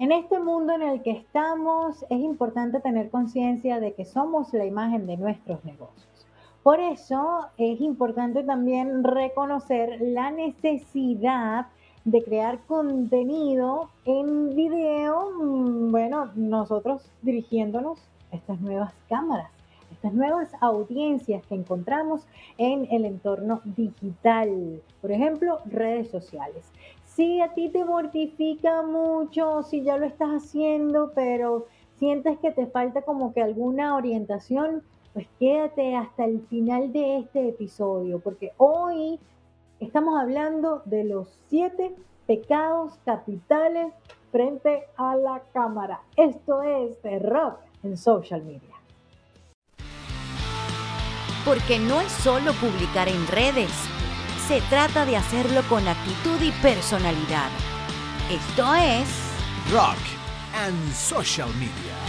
En este mundo en el que estamos es importante tener conciencia de que somos la imagen de nuestros negocios. Por eso es importante también reconocer la necesidad de crear contenido en video, mm, bueno, nosotros dirigiéndonos a estas nuevas cámaras, estas nuevas audiencias que encontramos en el entorno digital, por ejemplo, redes sociales. Si a ti te mortifica mucho, si ya lo estás haciendo, pero sientes que te falta como que alguna orientación, pues quédate hasta el final de este episodio, porque hoy Estamos hablando de los siete pecados capitales frente a la cámara. Esto es Rock en social media. Porque no es solo publicar en redes, se trata de hacerlo con actitud y personalidad. Esto es Rock and Social Media.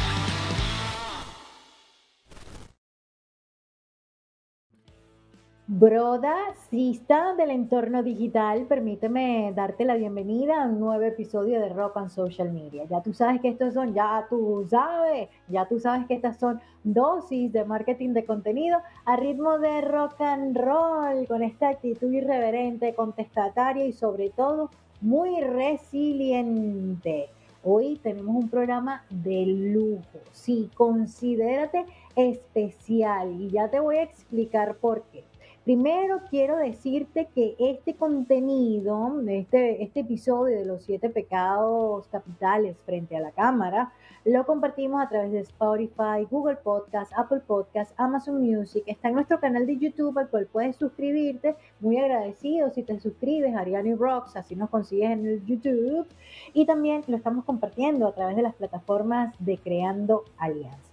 Broda, está del entorno digital, permíteme darte la bienvenida a un nuevo episodio de Rock and Social Media. Ya tú sabes que estos son, ya tú sabes, ya tú sabes que estas son dosis de marketing de contenido a ritmo de rock and roll, con esta actitud irreverente, contestataria y sobre todo muy resiliente. Hoy tenemos un programa de lujo. Sí, considérate especial y ya te voy a explicar por qué. Primero quiero decirte que este contenido, este, este episodio de los siete pecados capitales frente a la cámara, lo compartimos a través de Spotify, Google Podcast, Apple Podcast, Amazon Music. Está en nuestro canal de YouTube al cual puedes suscribirte. Muy agradecido si te suscribes, Ariani Rocks, así nos consigues en el YouTube. Y también lo estamos compartiendo a través de las plataformas de Creando Alianzas.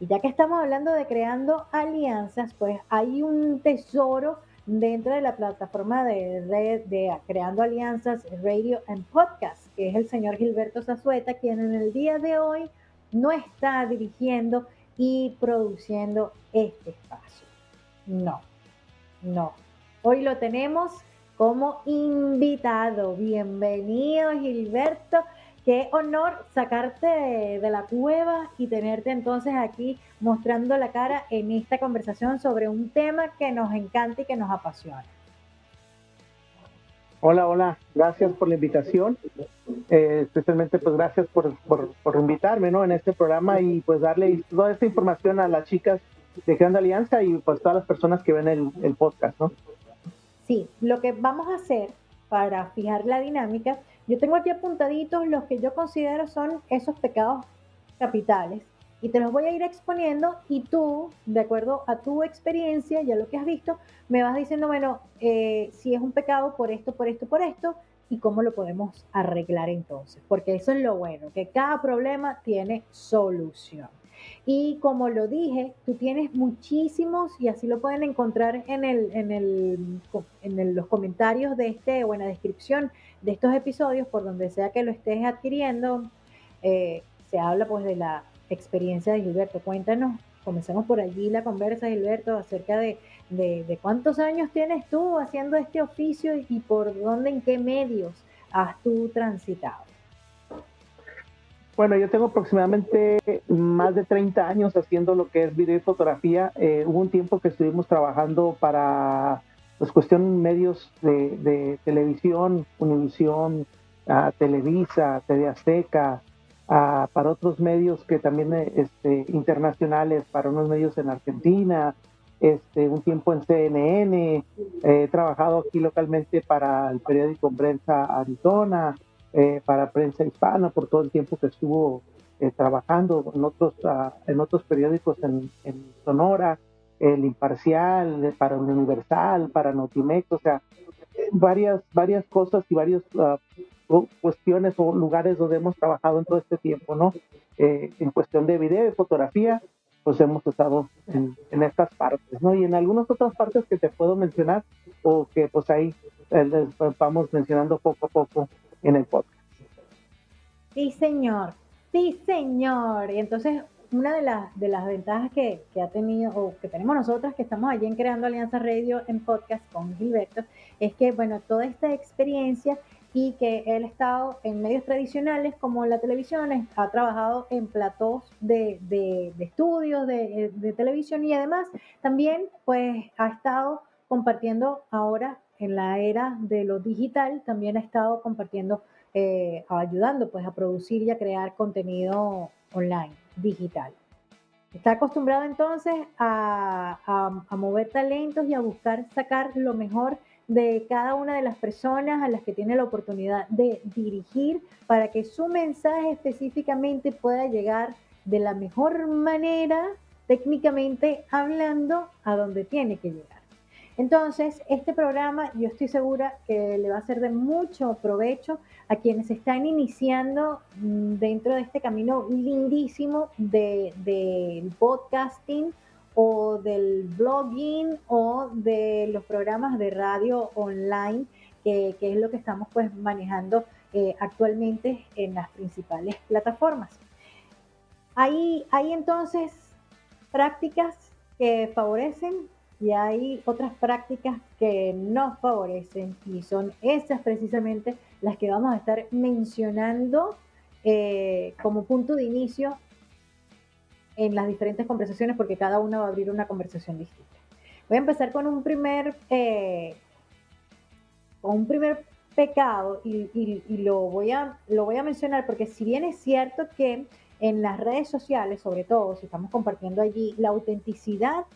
Y ya que estamos hablando de creando alianzas, pues hay un tesoro dentro de la plataforma de red Creando Alianzas Radio and Podcast, que es el señor Gilberto Zazueta, quien en el día de hoy no está dirigiendo y produciendo este espacio. No, no. Hoy lo tenemos como invitado. Bienvenido, Gilberto. Qué honor sacarte de, la cueva y tenerte entonces aquí mostrando la cara en esta conversación sobre un tema que nos encanta y que nos apasiona. Hola, hola, gracias por la invitación. Eh, especialmente pues gracias por, por, invitarme ¿no? en este programa y pues darle toda esta información a las chicas de Creando Alianza y pues todas las personas que ven el, el podcast. ¿no? Sí, lo que vamos a hacer para fijar la dinámica yo tengo aquí apuntaditos los que yo considero son esos pecados capitales y te los voy a ir exponiendo y tú, de acuerdo a tu experiencia y a lo que has visto, me vas diciendo, bueno, eh, si es un pecado por esto, por esto, por esto y cómo lo podemos arreglar entonces, porque eso es lo bueno, que cada problema tiene solución. Y como lo dije, tú tienes muchísimos, y así lo pueden encontrar en, el, en, el, en los comentarios de este, o en la descripción de estos episodios, por donde sea que lo estés adquiriendo, eh, se habla pues de la experiencia de Gilberto. Cuéntanos, comencemos por allí la conversa, Gilberto, acerca de, de, cuántos años tienes tú haciendo este oficio y por dónde, en qué medios has tú transitado. Bueno, yo tengo aproximadamente más de 30 años haciendo lo que es video y fotografía. Eh, hubo un tiempo que estuvimos trabajando para pues, cuestión medios de, televisión, Univisión, Televisa, TV Azteca, para otros medios que también este, internacionales, para unos medios en Argentina, este, un tiempo en CNN, he trabajado aquí localmente para el periódico Prensa Arizona, eh, para prensa hispana por todo el tiempo que estuvo eh, trabajando en otros, ah, en otros periódicos en, Sonora, el Imparcial, para Universal, para Notimex, o sea, varias, varias cosas y varias ah, cuestiones o lugares donde hemos trabajado en todo este tiempo, ¿no? Eh, en cuestión de video y fotografía, pues hemos estado en, en, estas partes, ¿no? Y en algunas otras partes que te puedo mencionar o que pues ahí les vamos mencionando poco a poco en el podcast. Sí, señor. Sí, señor. Y entonces, una de las, de las ventajas que, ha tenido, o que tenemos nosotros que estamos allí en Creando Alianza Radio en podcast con Gilberto, es que, bueno, toda esta experiencia y que él ha estado en medios tradicionales como la televisión, ha trabajado en platós de, de, estudios de, de, televisión y además también pues ha estado compartiendo ahora en la era de lo digital, también ha estado compartiendo, eh, ayudando pues a producir y a crear contenido online, digital. Está acostumbrado entonces a, a, a mover talentos y a buscar sacar lo mejor de cada una de las personas a las que tiene la oportunidad de dirigir para que su mensaje específicamente pueda llegar de la mejor manera, técnicamente hablando, a donde tiene que llegar. Entonces, este programa yo estoy segura que le va a ser de mucho provecho a quienes están iniciando mm, dentro de este camino lindísimo del de podcasting o del blogging o de los programas de radio online, que, es lo que estamos pues manejando eh, actualmente en las principales plataformas. Hay, hay entonces prácticas que favorecen y hay otras prácticas que no favorecen y son esas precisamente las que vamos a estar mencionando eh, como punto de inicio en las diferentes conversaciones porque cada una va a abrir una conversación distinta. Voy a empezar con un primer, eh, con un primer pecado y, lo, voy a, lo voy a mencionar porque si bien es cierto que en las redes sociales, sobre todo si estamos compartiendo allí, la autenticidad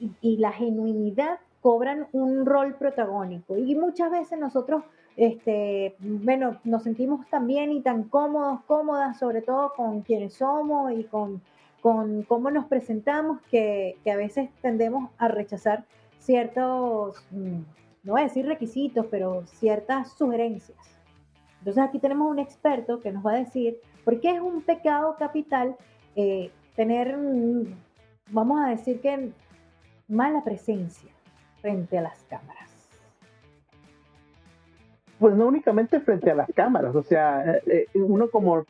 y, la genuinidad cobran un rol protagónico y muchas veces nosotros este, bueno, nos sentimos tan bien y tan cómodos, cómodas, sobre todo con quienes somos y con con cómo nos presentamos que, a veces tendemos a rechazar ciertos, mm, no voy a decir requisitos, pero ciertas sugerencias. Entonces aquí tenemos un experto que nos va a decir por qué es un pecado capital eh, tener, vamos a decir que mala presencia frente a las cámaras. Pues no únicamente frente a las cámaras, o sea, eh, eh, uno como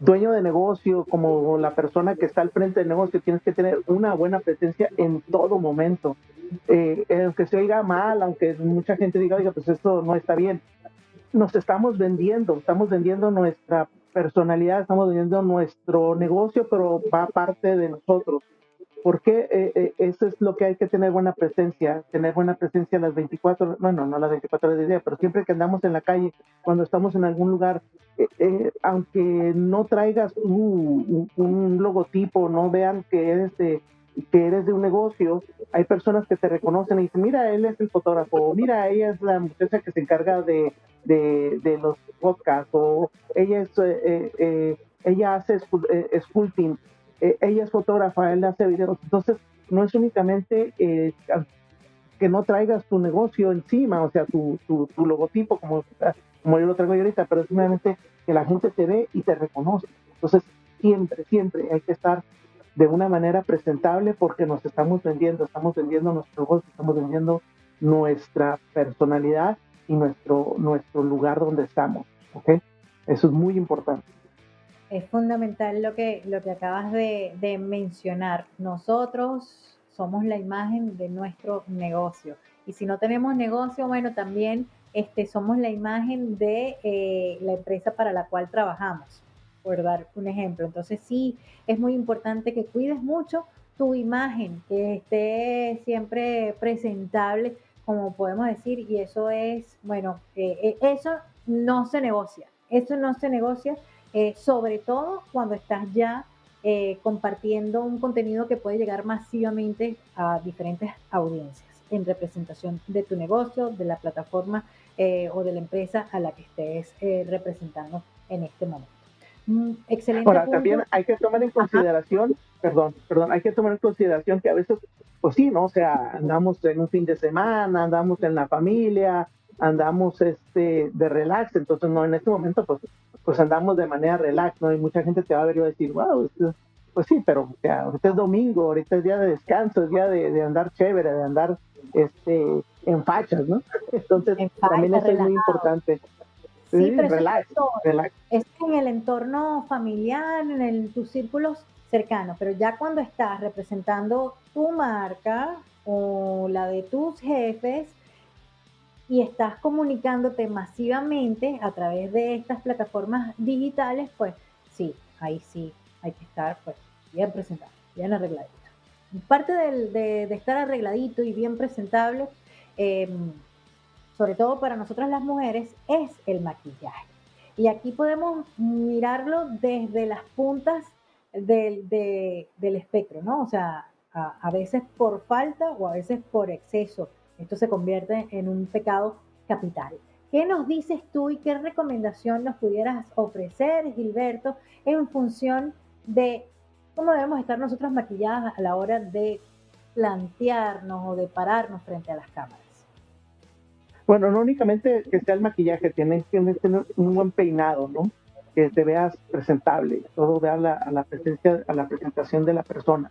dueño de negocio, como la persona que está al frente del negocio, tienes que tener una buena presencia en todo momento. Eh, aunque se oiga mal, aunque mucha gente diga, oiga, pues esto no está bien, nos estamos vendiendo, estamos vendiendo nuestra personalidad, estamos vendiendo nuestro negocio, pero va parte de nosotros. Porque eh, eh, eso es lo que hay que tener buena presencia, tener buena presencia las 24, bueno, no las 24 horas del día, pero siempre que andamos en la calle, cuando estamos en algún lugar, eh, aunque no traigas un, logotipo, no vean que eres de que eres de un negocio, hay personas que te reconocen y dicen, mira, él es el fotógrafo, mira, ella es la muchacha que se encarga de, de, los podcasts, o ella es, ella hace sculpting, eh, ella es fotógrafa, él hace videos, entonces no es únicamente eh, que no traigas tu negocio encima, o sea, tu, tu, logotipo, como, como yo lo traigo ahorita, pero es simplemente que la gente te ve y te reconoce. Entonces, siempre, siempre hay que estar de una manera presentable porque nos estamos vendiendo, estamos vendiendo nuestro negocio, estamos vendiendo nuestra personalidad y nuestro, nuestro lugar donde estamos. ¿ok? Eso es muy importante es fundamental lo que, lo que acabas de, mencionar. Nosotros somos la imagen de nuestro negocio. Y si no tenemos negocio, bueno, también este, somos la imagen de eh, la empresa para la cual trabajamos, por dar un ejemplo. Entonces sí, es muy importante que cuides mucho tu imagen, que esté siempre presentable, como podemos decir, y eso es, bueno, eh, eh, eso no se negocia, eso no se negocia eh, sobre todo cuando estás ya eh, compartiendo un contenido que puede llegar masivamente a diferentes audiencias en representación de tu negocio, de la plataforma eh, o de la empresa a la que estés representando en este momento. Mm, excelente. Ahora, también hay que tomar en consideración, perdón, perdón, hay que tomar en consideración que a veces, pues sí, ¿no? O sea, andamos en un fin de semana, andamos en la familia, andamos este de relax, entonces no, en este momento pues pues andamos de manera relax, ¿no? Y mucha gente te va a ver y va a decir, wow, pues sí, pero o sea, ahorita es domingo, ahorita es día de descanso, es día de, andar chévere, de andar este en fachas, ¿no? Entonces también eso es muy importante. Sí, pero relax, es en el entorno familiar, en el, tus círculos cercanos, pero ya cuando estás representando tu marca o la de tus jefes, y estás comunicándote masivamente a través de estas plataformas digitales, pues sí, ahí sí hay que estar pues, bien presentado, bien arregladito. Parte de, estar arregladito y bien presentable, em, sobre todo para nosotras las mujeres, es el maquillaje. Y aquí podemos mirarlo desde las puntas del, del espectro, ¿no? O sea, a, veces por falta o a veces por exceso. Esto se convierte en un pecado capital. ¿Qué nos dices tú y qué recomendación nos pudieras ofrecer, Gilberto, en función de cómo debemos estar nosotros maquilladas a la hora de plantearnos o de pararnos frente a las cámaras? Bueno, no únicamente que sea el maquillaje, tienes que tener un buen peinado, ¿no? Que te veas presentable, todo vea a la presencia, a la presentación de la persona.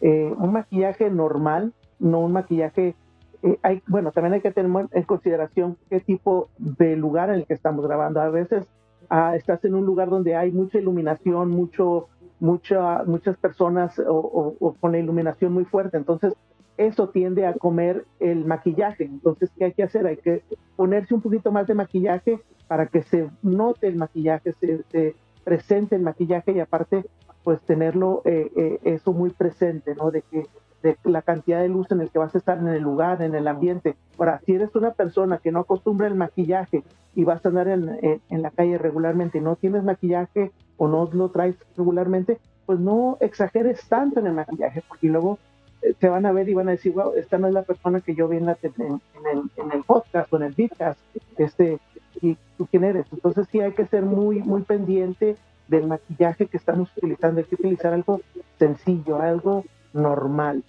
Eh, un maquillaje normal, no un maquillaje... Eh, bueno, también hay que tener en consideración qué tipo de lugar en el que estamos grabando. A veces ah, estás en un lugar donde hay mucha iluminación, mucho, mucha, muchas personas o, con la iluminación muy fuerte. Entonces, eso tiende a comer el maquillaje. Entonces, ¿qué hay que hacer? Hay que ponerse un poquito más de maquillaje para que se note el maquillaje, se, se presente el maquillaje y aparte pues tenerlo eh, eh, eso muy presente, ¿no? De que de la cantidad de luz en el que vas a estar en el lugar, en el ambiente. Ahora, si eres una persona que no acostumbra el maquillaje y vas a andar en, en, la calle regularmente y no tienes maquillaje o no lo traes regularmente, pues no exageres tanto en el maquillaje, porque luego eh, te van a ver y van a decir, wow, esta no es la persona que yo vi en, la, en, el, en el podcast o en el podcast, este, y tú quién eres. Entonces sí hay que ser muy, muy pendiente del maquillaje que estamos utilizando. Hay que utilizar algo sencillo, algo normal.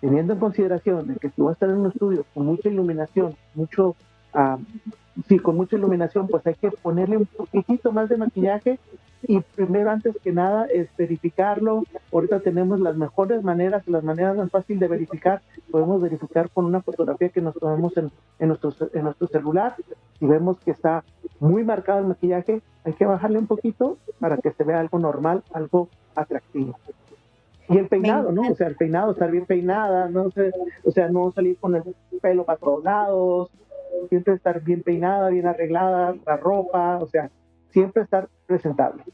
Teniendo en consideración de que si vas a estar en un estudio con mucha iluminación, mucho, uh, sí, con mucha iluminación, pues hay que ponerle un poquitito más de maquillaje y primero, antes que nada, es verificarlo. Ahorita tenemos las mejores maneras, las maneras más fáciles de verificar. Podemos verificar con una fotografía que nos tomemos en, en, nuestro, en nuestro celular. Si vemos que está muy marcado el maquillaje, hay que bajarle un poquito para que se vea algo normal, algo atractivo. Y el peinado, ¿no? O sea, el peinado, estar bien peinada, no sé, o sea, no salir con el pelo para todos lados, siempre estar bien peinada, bien arreglada, la ropa, o sea, siempre estar presentable.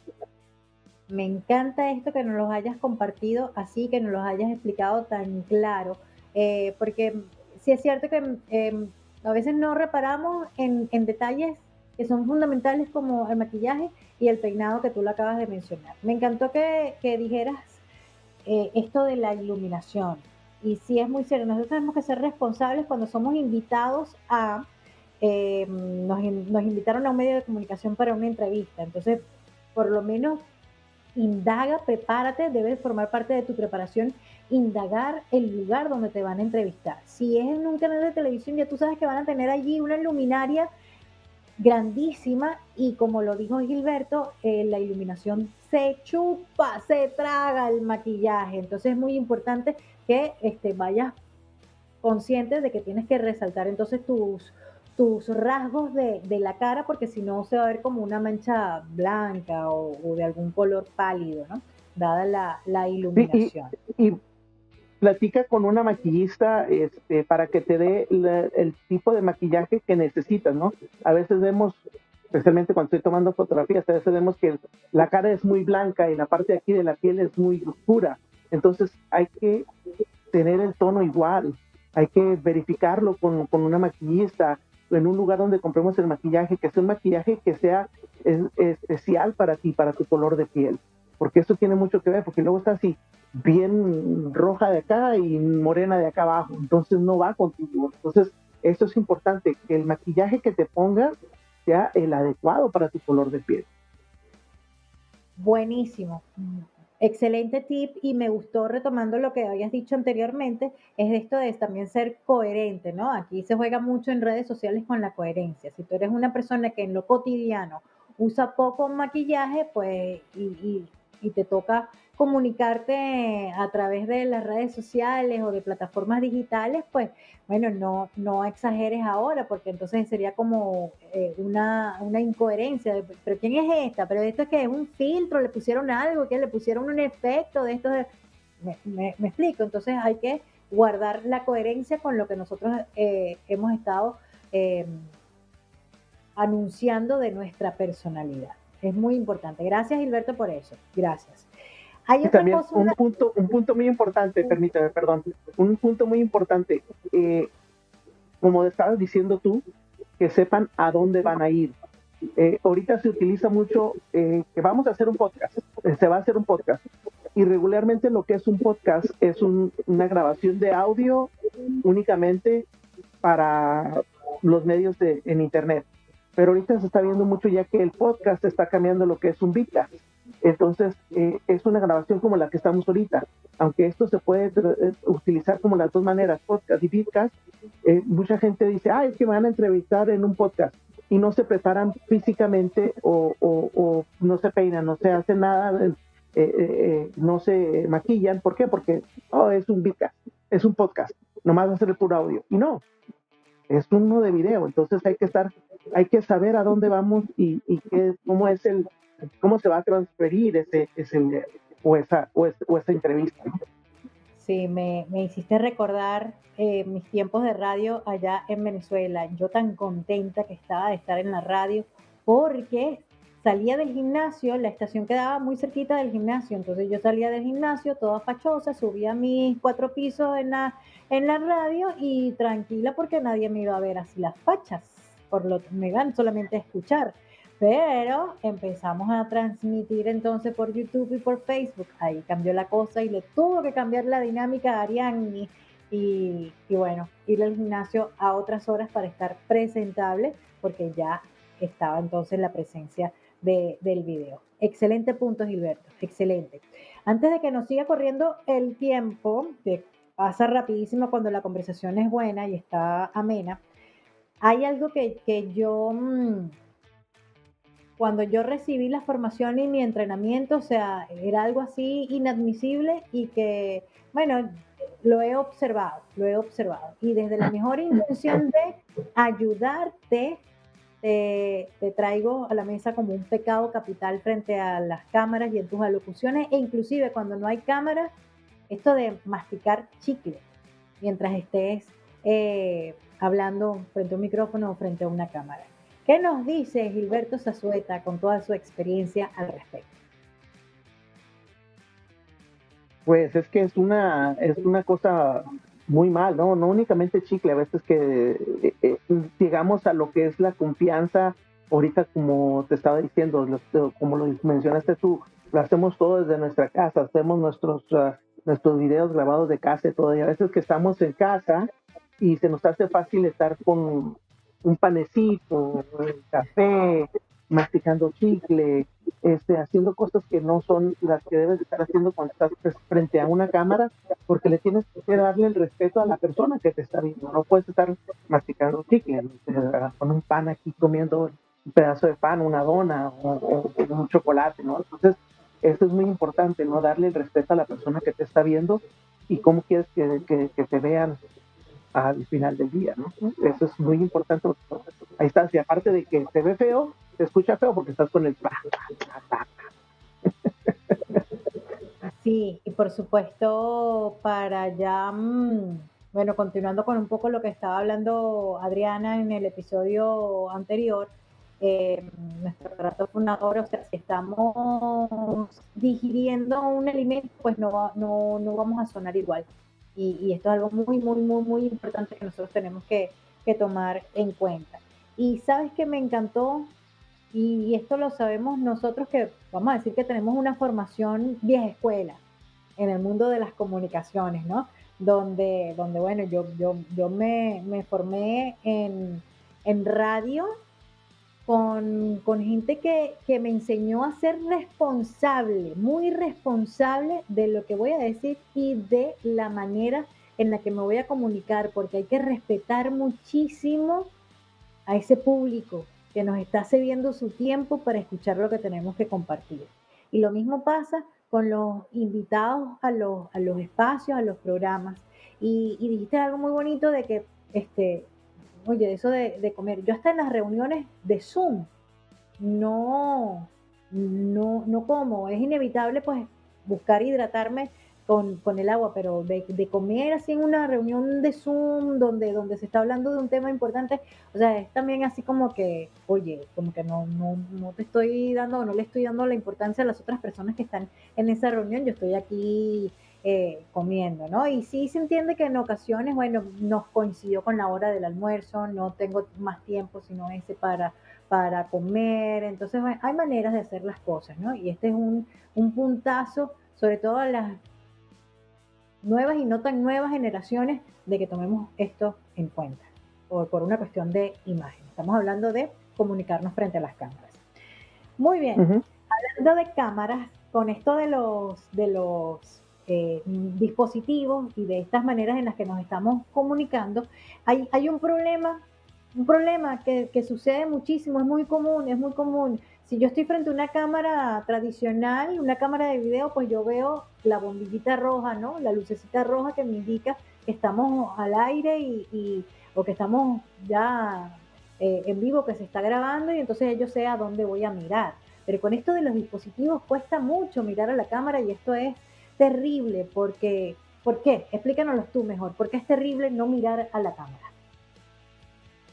Me encanta esto que nos lo hayas compartido así, que nos lo hayas explicado tan claro, eh, porque sí es cierto que em, a veces no reparamos en, detalles que son fundamentales como el maquillaje y el peinado que tú lo acabas de mencionar. Me encantó que, dijeras eh, esto de la iluminación. Y sí es muy cierto, nosotros tenemos que ser responsables cuando somos invitados a eh, nos, invitaron a un medio de comunicación para una entrevista. Entonces, por lo menos indaga, prepárate, debes formar parte de tu preparación, indagar el lugar donde te van a entrevistar. Si es en un canal de televisión, ya tú sabes que van a tener allí una luminaria grandísima y como lo dijo Gilberto, eh, la iluminación se chupa, se traga el maquillaje. Entonces es muy importante que este, vayas consciente de que tienes que resaltar entonces tus, tus rasgos de, la cara, porque si no se va a ver como una mancha blanca o, de algún color pálido, ¿no? Dada la, iluminación. y, platica con una maquillista este, para que te dé el tipo de maquillaje que necesitas, ¿no? A veces vemos, especialmente cuando estoy tomando fotografías, a veces vemos que la cara es muy blanca y la parte de aquí de la piel es muy oscura. Entonces hay que tener el tono igual, hay que verificarlo con, con una maquillista, en un lugar donde compremos el maquillaje, que sea un maquillaje que sea especial para ti, para tu color de piel, porque eso tiene mucho que ver, porque luego está así bien roja de acá y morena de acá abajo, entonces no va contigo. Entonces, eso es importante, que el maquillaje que te pongas sea el adecuado para tu color de piel. Buenísimo. Excelente tip y me gustó retomando lo que habías dicho anteriormente, es esto de también ser coherente, ¿no? Aquí se juega mucho en redes sociales con la coherencia. Si tú eres una persona que en lo cotidiano usa poco maquillaje, pues y, y te toca comunicarte a través de las redes sociales o de plataformas digitales, pues bueno, no, no exageres ahora, porque entonces sería como eh, una, una, incoherencia. Pero ¿quién es esta? Pero esto es que es un filtro, le pusieron algo, que le pusieron un efecto de esto. Me, explico, entonces hay que guardar la coherencia con lo que nosotros eh, hemos estado em, anunciando de nuestra personalidad. Es muy importante. Gracias, Gilberto, por eso. Gracias. Hay otra también un, punto, un punto muy importante, permíteme, perdón, un punto muy importante. Eh, como estabas diciendo tú, que sepan a dónde van a ir. Eh, ahorita se utiliza mucho eh, que vamos a hacer un podcast, se va a hacer un podcast. Y regularmente lo que es un podcast es una grabación de audio únicamente para los medios de, en Internet. Pero ahorita se está viendo mucho ya que el podcast está cambiando lo que es un podcast. Entonces, eh, es una grabación como la que estamos ahorita. Aunque esto se puede eh, utilizar como las dos maneras, podcast y podcast, eh, mucha gente dice, ay, es que me van a entrevistar en un podcast y no se preparan físicamente o, no se peinan, no se hacen nada, no se maquillan. ¿Por qué? Porque oh, es un podcast, es un podcast, nomás va a ser el puro audio. Y no, es uno de video, entonces hay que estar, hay que saber a dónde vamos y, y qué, cómo es el, cómo se va a transferir ese, ese o, esa, o, entrevista. Sí, me, me hiciste recordar eh, mis tiempos de radio allá en Venezuela. Yo tan contenta que estaba de estar en la radio porque salía del gimnasio, la estación quedaba muy cerquita del gimnasio, entonces yo salía del gimnasio toda fachosa, subía mis cuatro pisos en la, en la radio y tranquila porque nadie me iba a ver así las fachas, por lo que me van solamente a escuchar. Pero empezamos a transmitir entonces por YouTube y por Facebook. Ahí cambió la cosa y le tuvo que cambiar la dinámica a Ariani. Y, bueno, ir al gimnasio a otras horas para estar presentable, porque ya estaba entonces la presencia de, del video. Excelente punto, Gilberto. Excelente. Antes de que nos siga corriendo el tiempo, que pasa rapidísimo cuando la conversación es buena y está amena, hay algo que, que yo. Mm, cuando yo recibí la formación y mi entrenamiento, o sea, era algo así inadmisible y que, bueno, lo he observado, lo he observado. Y desde la mejor intención de ayudarte, te, traigo a la mesa como un pecado capital frente a las cámaras y en tus alocuciones, e inclusive cuando no hay cámara, esto de masticar chicle mientras estés eh, hablando frente a un micrófono o frente a una cámara. ¿Qué nos dice Gilberto Zazueta con toda su experiencia al respecto? Pues es que es una, es una cosa muy mal, ¿no? No únicamente chicle, a veces que eh, eh, llegamos a lo que es la confianza, ahorita como te estaba diciendo, como lo mencionaste tú, lo hacemos todo desde nuestra casa, hacemos nuestros, ah, nuestros videos grabados de casa y todo, a veces que estamos en casa y se nos hace fácil estar con, un panecito, café, masticando chicle, este, haciendo cosas que no son las que debes estar haciendo cuando estás frente a una cámara, porque le tienes que darle el respeto a la persona que te está viendo. No puedes estar masticando chicle, con un pan aquí comiendo un pedazo de pan, una dona o, un chocolate, ¿no? Entonces, eso es muy importante, ¿no? Darle el respeto a la persona que te está viendo y cómo quieres que, que te vean al final del día, ¿no? Eso es muy importante. Está, si aparte de que se ve feo, se escucha feo porque estás con el... Sí, y por supuesto, para ya, mm, bueno, continuando con un poco lo que estaba hablando Adriana en el episodio anterior, eh, nuestro trato fundador, o sea, si estamos digiriendo un alimento, pues no, no, no vamos a sonar igual. Y, esto es algo muy, muy, muy, muy importante que nosotros tenemos que, tomar en cuenta. Y sabes que me encantó, y, esto lo sabemos nosotros que, vamos a decir que tenemos una formación vieja escuela en el mundo de las comunicaciones, ¿no? Donde, donde bueno, yo, yo, yo me, me formé en, en radio con, gente que, me enseñó a ser responsable, muy responsable de lo que voy a decir y de la manera en la que me voy a comunicar, porque hay que respetar muchísimo a ese público que nos está cediendo su tiempo para escuchar lo que tenemos que compartir. Y lo mismo pasa con los invitados a los, a los espacios, a los programas. Y, y dijiste algo muy bonito de que este, oye, eso de, comer, yo hasta en las reuniones de Zoom, no, no, no como, es inevitable pues buscar hidratarme con, con el agua, pero de, de, comer así en una reunión de Zoom donde, donde se está hablando de un tema importante, o sea, es también así como que, oye, como que no, no, no te estoy dando, no le estoy dando la importancia a las otras personas que están en esa reunión, yo estoy aquí eh, comiendo, ¿no? Y sí se entiende que en ocasiones, bueno, nos coincidió con la hora del almuerzo, no tengo más tiempo sino ese para, para comer, entonces hay maneras de hacer las cosas, ¿no? Y este es un, un puntazo, sobre todo a las nuevas y no tan nuevas generaciones, de que tomemos esto en cuenta, o por una cuestión de imagen. Estamos hablando de comunicarnos frente a las cámaras. Muy bien, hablando de cámaras, con esto de los, de los eh, dispositivos y de estas maneras en las que nos estamos comunicando, hay, hay un problema, un problema que, que, sucede muchísimo, es muy común, es muy común. Si yo estoy frente a una cámara tradicional, una cámara de video, pues yo veo la bombillita roja, ¿no? La lucecita roja que me indica que estamos al aire y, o que estamos ya eh, en vivo, que se está grabando y entonces yo sé a dónde voy a mirar. Pero con esto de los dispositivos cuesta mucho mirar a la cámara y esto es terrible porque, ¿por qué? Explícanos tú mejor, ¿por qué es terrible no mirar a la cámara?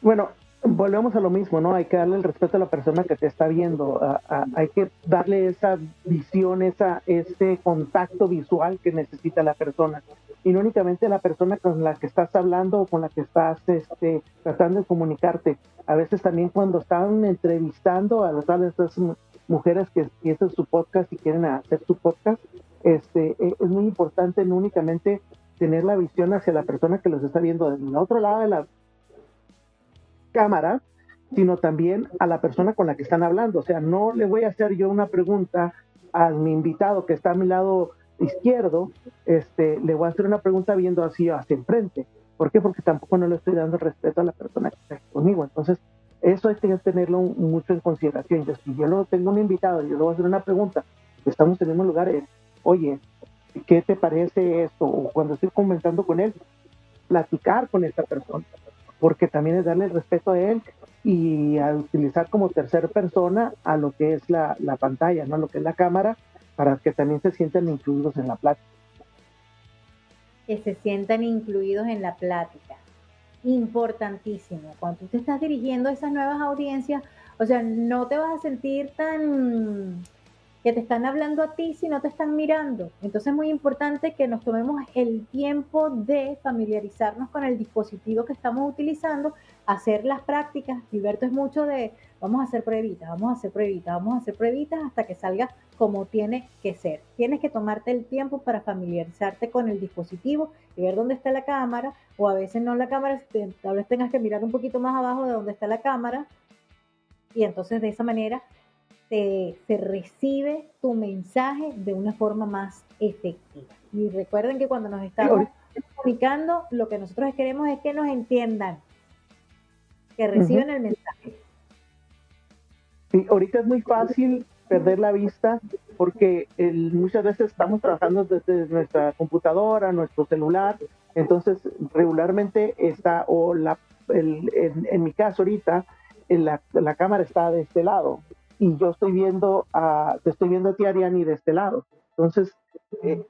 Bueno, volvemos a lo mismo, ¿no? Hay que darle el respeto a la persona que te está viendo, hay que darle esa visión, esa, ese contacto visual que necesita la persona. Y no únicamente la persona con la que estás hablando o con la que estás este, tratando de comunicarte. A veces también cuando están entrevistando a las, a estas mujeres que empiezan su podcast y quieren hacer su podcast, este, e, es muy importante no únicamente tener la visión hacia la persona que los está viendo desde el otro lado de la cámara, sino también a la persona con la que están hablando. O sea, no le voy a hacer yo una pregunta a mi invitado que está a mi lado izquierdo, este, le voy a hacer una pregunta viendo así hacia enfrente. ¿Por qué? Porque tampoco no le estoy dando respeto a la persona que está conmigo. Entonces, eso hay que tenerlo mucho en consideración. Yo, si yo no tengo un invitado y yo le voy a hacer una pregunta, estamos en el mismo lugar, oye, ¿qué te parece esto? O cuando estoy comentando con él, platicar con esta persona, porque también es darle el respeto a él y a utilizar como tercera persona a lo que es la, la pantalla, ¿no? A lo que es la cámara, para que también se sientan incluidos en la plática. Que se sientan incluidos en la plática. Importantísimo. Cuando tú te estás dirigiendo a esas nuevas audiencias, o sea, no te vas a sentir tan que te están hablando a ti si no te están mirando. Entonces es muy importante que nos tomemos el tiempo de familiarizarnos con el dispositivo que estamos utilizando, hacer las prácticas. Gilberto es mucho de vamos a hacer pruebitas, vamos a hacer pruebitas, vamos a hacer pruebitas hasta que salga como tiene que ser. Tienes que tomarte el tiempo para familiarizarte con el dispositivo y ver dónde está la cámara, o a veces no la cámara, tal vez tengas que mirar un poquito más abajo de dónde está la cámara, y entonces de esa manera se, recibe tu mensaje de una forma más efectiva. Y recuerden que cuando nos estamos comunicando, lo que nosotros queremos es que nos entiendan, que reciban el mensaje. Sí, ahorita es muy fácil perder la vista porque muchas veces estamos trabajando desde nuestra computadora, nuestro celular, entonces regularmente está, o la, en, mi caso ahorita, la, la cámara está de este lado, y yo estoy viendo a, te estoy viendo a ti, Ariani, de este lado. Entonces, eh,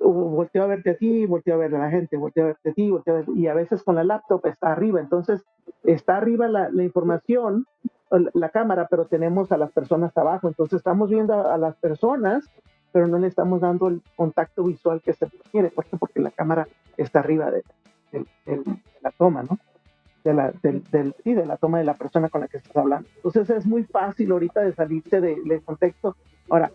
volteo a verte a ti, volteo a ver a la gente, volteo a verte a ti, volteo a ver, y a veces con la laptop está arriba. Entonces, está arriba la, información, la, cámara, pero tenemos a las personas abajo. Entonces, estamos viendo a, las personas, pero no le estamos dando el contacto visual que se requiere. ¿Por qué? Porque la cámara está arriba de la toma, ¿no? De la, del, del, sí, de la toma de la persona con la que estás hablando. Entonces es muy fácil ahorita de salirte del contexto. Ahora,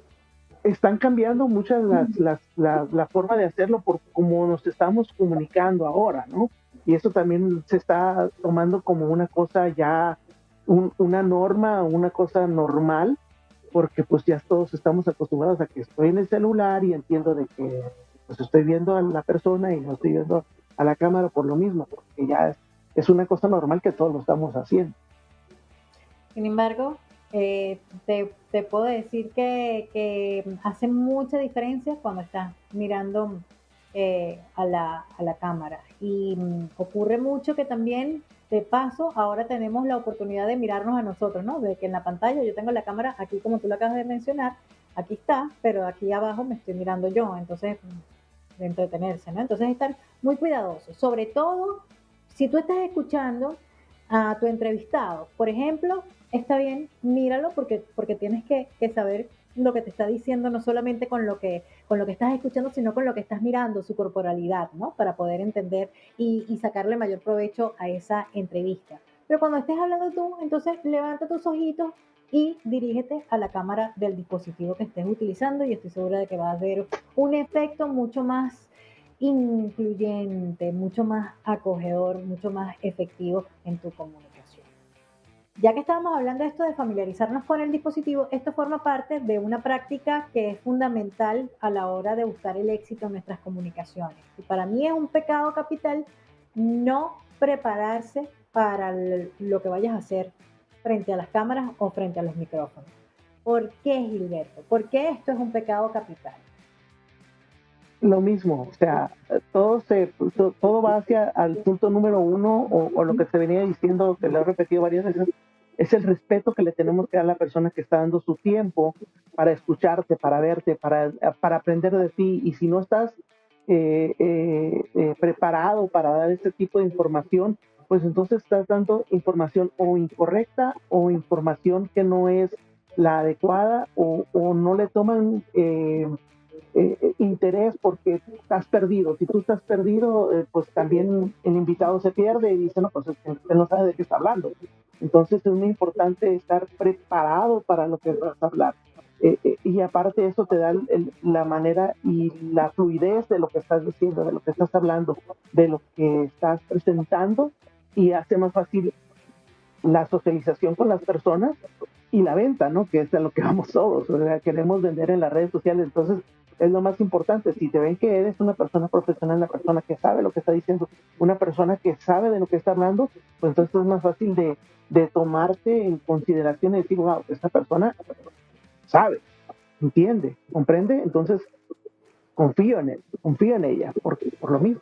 están cambiando muchas las, las, la, la, forma de hacerlo por cómo nos estamos comunicando ahora, ¿no? Y eso también se está tomando como una cosa ya, una norma, una cosa normal, porque pues ya todos estamos acostumbrados a que estoy en el celular y entiendo de que pues estoy viendo a la persona y no estoy viendo a la cámara por lo mismo, porque ya es una cosa normal que todos lo estamos haciendo. Sin embargo, eh, te, puedo decir que, hace mucha diferencia cuando estás mirando eh, a, la, cámara. Y mm, ocurre mucho que también, de paso, ahora tenemos la oportunidad de mirarnos a nosotros, ¿no? De que en la pantalla yo tengo la cámara aquí, como tú lo acabas de mencionar, aquí está, pero aquí abajo me estoy mirando yo. Entonces, de entretenerse, ¿no? Entonces estar muy cuidadoso, sobre todo si tú estás escuchando a tu entrevistado, por ejemplo, está bien, míralo porque, porque tienes que, saber lo que te está diciendo, no solamente con lo, que, con lo que estás escuchando, sino con lo que estás mirando, su corporalidad, ¿no? Para poder entender y, y sacarle mayor provecho a esa entrevista. Pero cuando estés hablando tú, entonces levanta tus ojitos y dirígete a la cámara del dispositivo que estés utilizando y estoy segura de que va a haber un efecto mucho más incluyente, mucho más acogedor, mucho más efectivo en tu comunicación. Ya que estábamos hablando de esto de familiarizarnos con el dispositivo, esto forma parte de una práctica que es fundamental a la hora de buscar el éxito en nuestras comunicaciones. Y para mí es un pecado capital no prepararse para lo que vayas a hacer frente a las cámaras o frente a los micrófonos. ¿Por qué, Gilberto? ¿Por qué esto es un pecado capital? Lo mismo, o sea, todo, se, todo va hacia el punto número uno o, lo que se venía diciendo, que lo he repetido varias veces, es el respeto que le tenemos que dar a la persona que está dando su tiempo para escucharte, para verte, para, para aprender de ti. Y si no estás eh, eh, eh, preparado para dar este tipo de información, pues entonces estás dando información o incorrecta o información que no es la adecuada o, no le toman eh, eh, interés porque estás perdido. Si tú estás perdido, eh, pues también el invitado se pierde y dice, no, pues usted no sabe de qué está hablando. Entonces es muy importante estar preparado para lo que vas a hablar. y aparte eso te da la manera y la fluidez de lo que estás diciendo, de lo que estás hablando, de lo que estás presentando y hace más fácil la socialización con las personas y la venta, ¿no? Que es a lo que vamos todos, o sea, queremos vender en las redes sociales, entonces es lo más importante, si te ven que eres una persona profesional, una persona que sabe lo que está diciendo, una persona que sabe de lo que está hablando, pues entonces es más fácil de, de tomarte en consideración y decir, wow, esta persona sabe, entiende, comprende, entonces confío en él, confío en ella, porque por lo mismo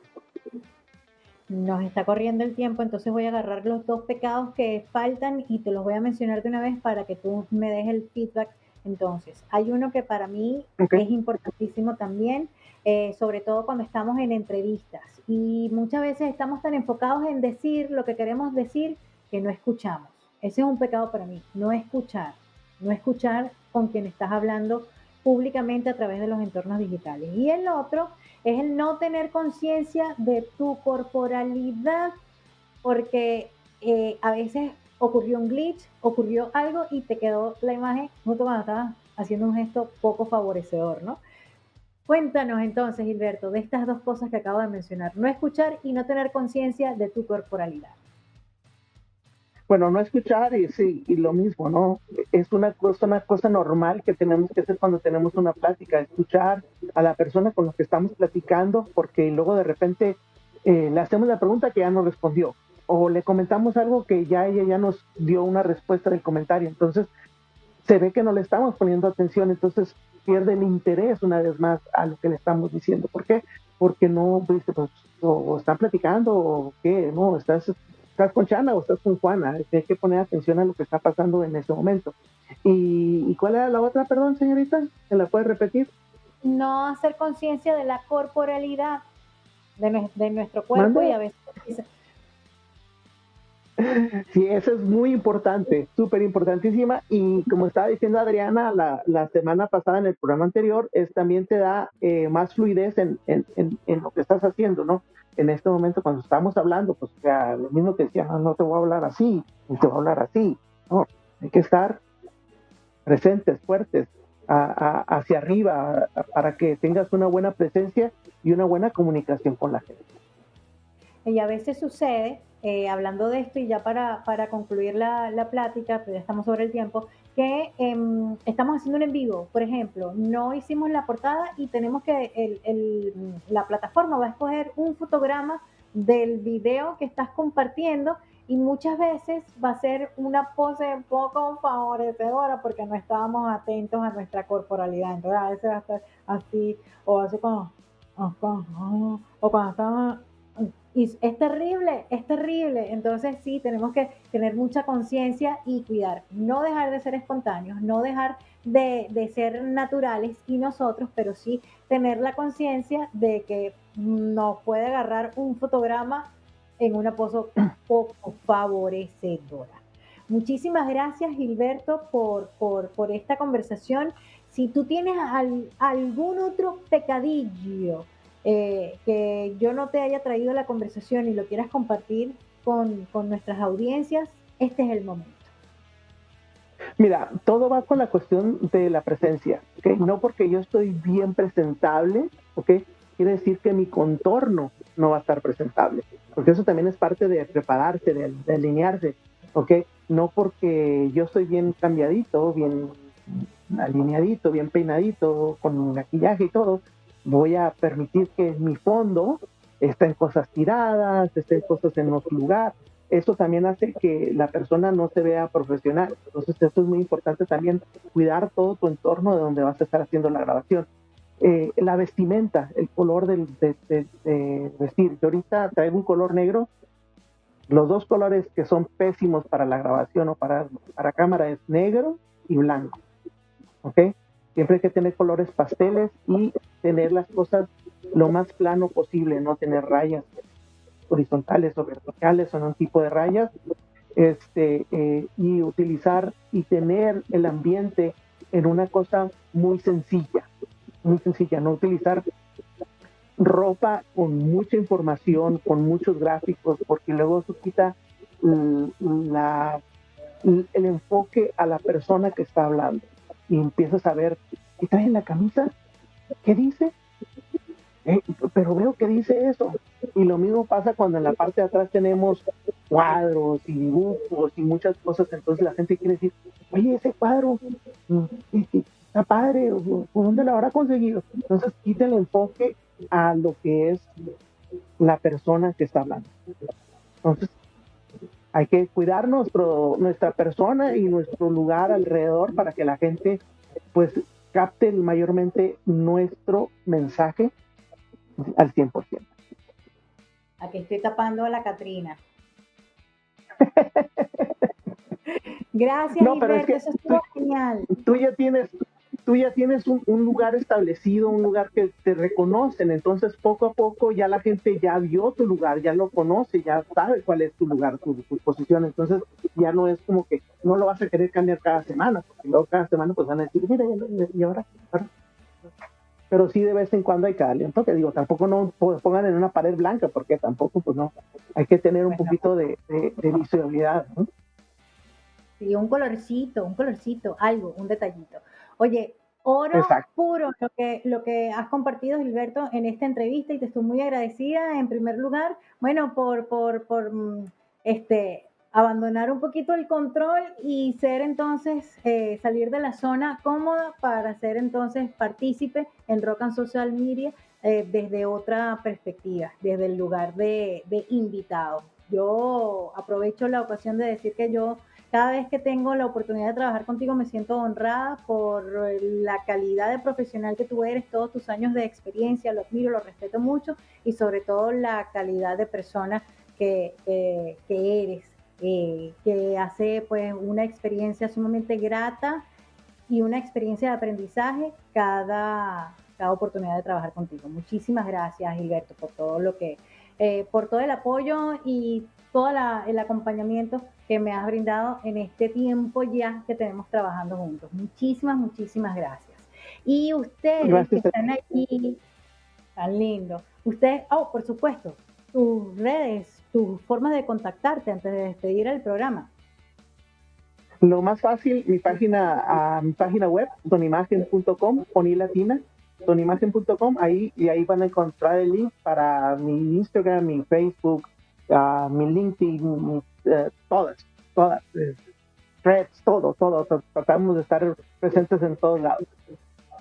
nos está corriendo el tiempo, entonces voy a agarrar los dos pecados que faltan y te los voy a mencionar de una vez para que tú me des el feedback. Entonces, hay uno que para mí es importantísimo también, eh, sobre todo cuando estamos en entrevistas y muchas veces estamos tan enfocados en decir lo que queremos decir que no escuchamos. Ese es un pecado para mí, no escuchar, no escuchar con quien estás hablando públicamente a través de los entornos digitales. Y el otro es el no tener conciencia de tu corporalidad, porque eh, a veces ocurrió un glitch, ocurrió algo y te quedó la imagen justo cuando estabas haciendo un gesto poco favorecedor, ¿no? Cuéntanos entonces, Gilberto, de estas dos cosas que acabo de mencionar, no escuchar y no tener conciencia de tu corporalidad bueno, no escuchar y sí, y lo mismo, ¿no? Es una cosa, una cosa normal que tenemos que hacer cuando tenemos una plática, escuchar a la persona con la que estamos platicando, porque luego de repente eh, le hacemos la pregunta que ya no respondió, o le comentamos algo que ya ella ya nos dio una respuesta del comentario, entonces se ve que no le estamos poniendo atención, entonces pierde el interés una vez más a lo que le estamos diciendo. ¿Por qué? Porque no, pues, pues o, están platicando o qué, no, estás estás con Chana o estás con Juana, hay que poner atención a lo que está pasando en ese momento. ¿Y, cuál era la otra, perdón, señorita? ¿Se la puede repetir? No hacer conciencia de la corporalidad de, nuestro cuerpo y a veces... Sí, eso es muy importante, súper importantísima. Y como estaba diciendo Adriana la, semana pasada en el programa anterior, es también te da eh, más fluidez en, en, en, lo que estás haciendo, ¿no? en este momento cuando estamos hablando, pues sea, lo mismo que decía, no, te voy a hablar así, ni te voy a hablar así, no, hay que estar presentes, fuertes, hacia arriba, para que tengas una buena presencia y una buena comunicación con la gente. Y a veces sucede, eh, hablando de esto y ya para, para concluir la, la plática, pues ya estamos sobre el tiempo, que em, estamos haciendo un en vivo, por ejemplo, no hicimos la portada y tenemos que, el, la plataforma va a escoger un fotograma del video que estás compartiendo y muchas veces va a ser una pose poco favorecedora porque no estábamos atentos a nuestra corporalidad. Entonces a veces va a estar así o así como, o cuando estamos Es terrible, es terrible. Entonces sí, tenemos que tener mucha conciencia y cuidar. No dejar de ser espontáneos, no dejar de, ser naturales y nosotros, pero sí tener la conciencia de que nos puede agarrar un fotograma en una pose poco favorecedora. Muchísimas gracias, Gilberto, por, por esta conversación. Si tú tienes algún otro pecadillo eh, que yo no te haya traído la conversación y lo quieras compartir con, con nuestras audiencias, este es el momento. Mira, todo va con la cuestión de la presencia, ¿ok? No porque yo estoy bien presentable, ¿ok? Quiere decir que mi contorno no va a estar presentable, porque eso también es parte de prepararse, de, alinearse, ¿ok? No porque yo estoy bien cambiadito, bien alineadito, bien peinadito, con maquillaje y todo, voy a permitir que mi fondo esté en cosas tiradas, esté en cosas en otro lugar. Eso también hace que la persona no se vea profesional. Entonces, esto es muy importante también, cuidar todo tu entorno de donde vas a estar haciendo la grabación. Eh, la vestimenta, el color del, de, vestir. Yo ahorita traigo un color negro. Los dos colores que son pésimos para la grabación o para, para cámara es negro y blanco. ¿Ok? Siempre hay que tener colores pasteles y tener las cosas lo más plano posible, no tener rayas horizontales o verticales o un tipo de rayas, este, eh, y utilizar y tener el ambiente en una cosa muy sencilla, muy sencilla, no utilizar ropa con mucha información, con muchos gráficos, porque luego eso quita el enfoque a la persona que está hablando y empiezas a ver, ¿qué trae en la camisa? ¿Qué dice? Eh, pero veo que dice eso. Y lo mismo pasa cuando en la parte de atrás tenemos cuadros y dibujos y muchas cosas. Entonces la gente quiere decir, oye, ese cuadro mm, está padre, ¿por dónde lo habrá conseguido? Entonces quita el enfoque a lo que es la persona que está hablando. Entonces, hay que cuidar nuestro, nuestra persona y nuestro lugar alrededor para que la gente pues capte mayormente nuestro mensaje al 100%. Aquí estoy tapando a la Catrina. Gracias, no, pero es que eso estuvo genial. Tú ya tienes, tú ya tienes un, lugar establecido, un lugar que te reconocen, entonces poco a poco ya la gente ya vio tu lugar, ya lo conoce, ya sabe cuál es tu lugar, tu, posición, entonces ya no es como que no lo vas a querer cambiar cada semana, porque luego cada semana pues van a decir, mira, y ahora, pero sí de vez en cuando hay que darle un toque, digo, tampoco no pongan en una pared blanca, porque tampoco, pues no, hay que tener un poquito de, de, visualidad, ¿no? Sí, un colorcito, un colorcito, algo, un detallito. Oye, oro puro lo que, lo que has compartido, Gilberto, en esta entrevista y te estoy muy agradecida, en primer lugar, bueno, por, por, por mm, este, abandonar un poquito el control y ser entonces, eh, salir de la zona cómoda para ser entonces partícipe en Rock and Social Media eh, desde otra perspectiva, desde el lugar de, de invitado. Yo aprovecho la ocasión de decir que yo cada vez que tengo la oportunidad de trabajar contigo me siento honrada por la calidad de profesional que tú eres, todos tus años de experiencia, lo admiro, lo respeto mucho y sobre todo la calidad de persona que, eres, eh, que hace pues una experiencia sumamente grata y una experiencia de aprendizaje cada, cada oportunidad de trabajar contigo. Muchísimas gracias, Gilberto, por todo lo que, eh, por todo el apoyo y todo el acompañamiento que me has brindado en este tiempo ya que tenemos trabajando juntos. Muchísimas, muchísimas gracias. Y ustedes que están aquí, tan lindo. Ustedes, oh, por supuesto, tus redes, tus formas de contactarte antes de despedir el programa. Lo más fácil, mi página, a mi página web, sonimagen.com, poni latina, sonimagen.com, ahí y ahí van a encontrar el link para mi Instagram, mi Facebook, mi LinkedIn, eh, todas, todas, eh, threads, todo, todo, tratamos de estar presentes en todos lados.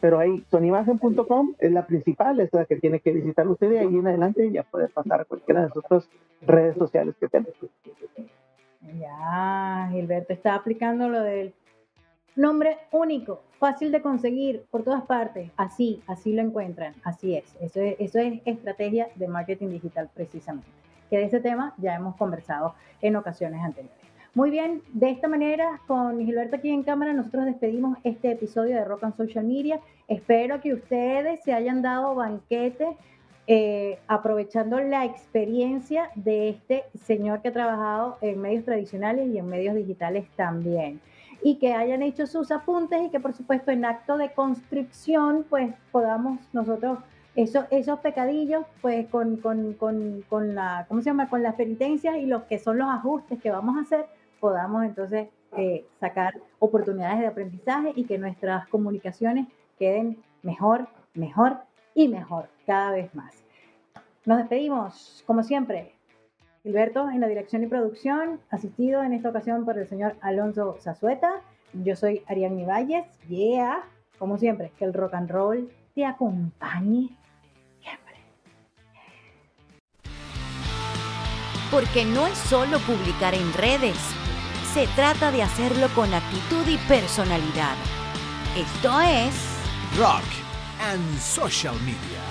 Pero ahí, sonimagen.com es la principal, es la que tiene que visitar usted y ahí en adelante ya puede pasar a cualquiera de las otras redes sociales que tenemos. Ya, Gilberto está aplicando lo del nombre único, fácil de conseguir por todas partes. Así, así lo encuentran. Así es. Eso es, eso es estrategia de marketing digital precisamente. Que de ese tema ya hemos conversado en ocasiones anteriores. Muy bien, de esta manera, con Gilberto aquí en cámara, nosotros despedimos este episodio de Rock and Social Media. Espero que ustedes se hayan dado banquete eh, aprovechando la experiencia de este señor que ha trabajado en medios tradicionales y en medios digitales también. Y que hayan hecho sus apuntes y que por supuesto en acto de conscripción pues podamos nosotros eso, esos pecadillos pues con, con, con, con, la, ¿cómo se llama? Con las penitencias y los que son los ajustes que vamos a hacer, podamos entonces eh, sacar oportunidades de aprendizaje y que nuestras comunicaciones queden mejor, mejor y mejor cada vez más. Nos despedimos, como siempre. Gilberto en la dirección y producción, asistido en esta ocasión por el señor Alonso Zazueta. Yo soy Ariadne Valles. Yeah, como siempre, que el rock and roll te acompañe Porque no es solo publicar en redes, se trata de hacerlo con actitud y personalidad. Esto es Rock and Social Media.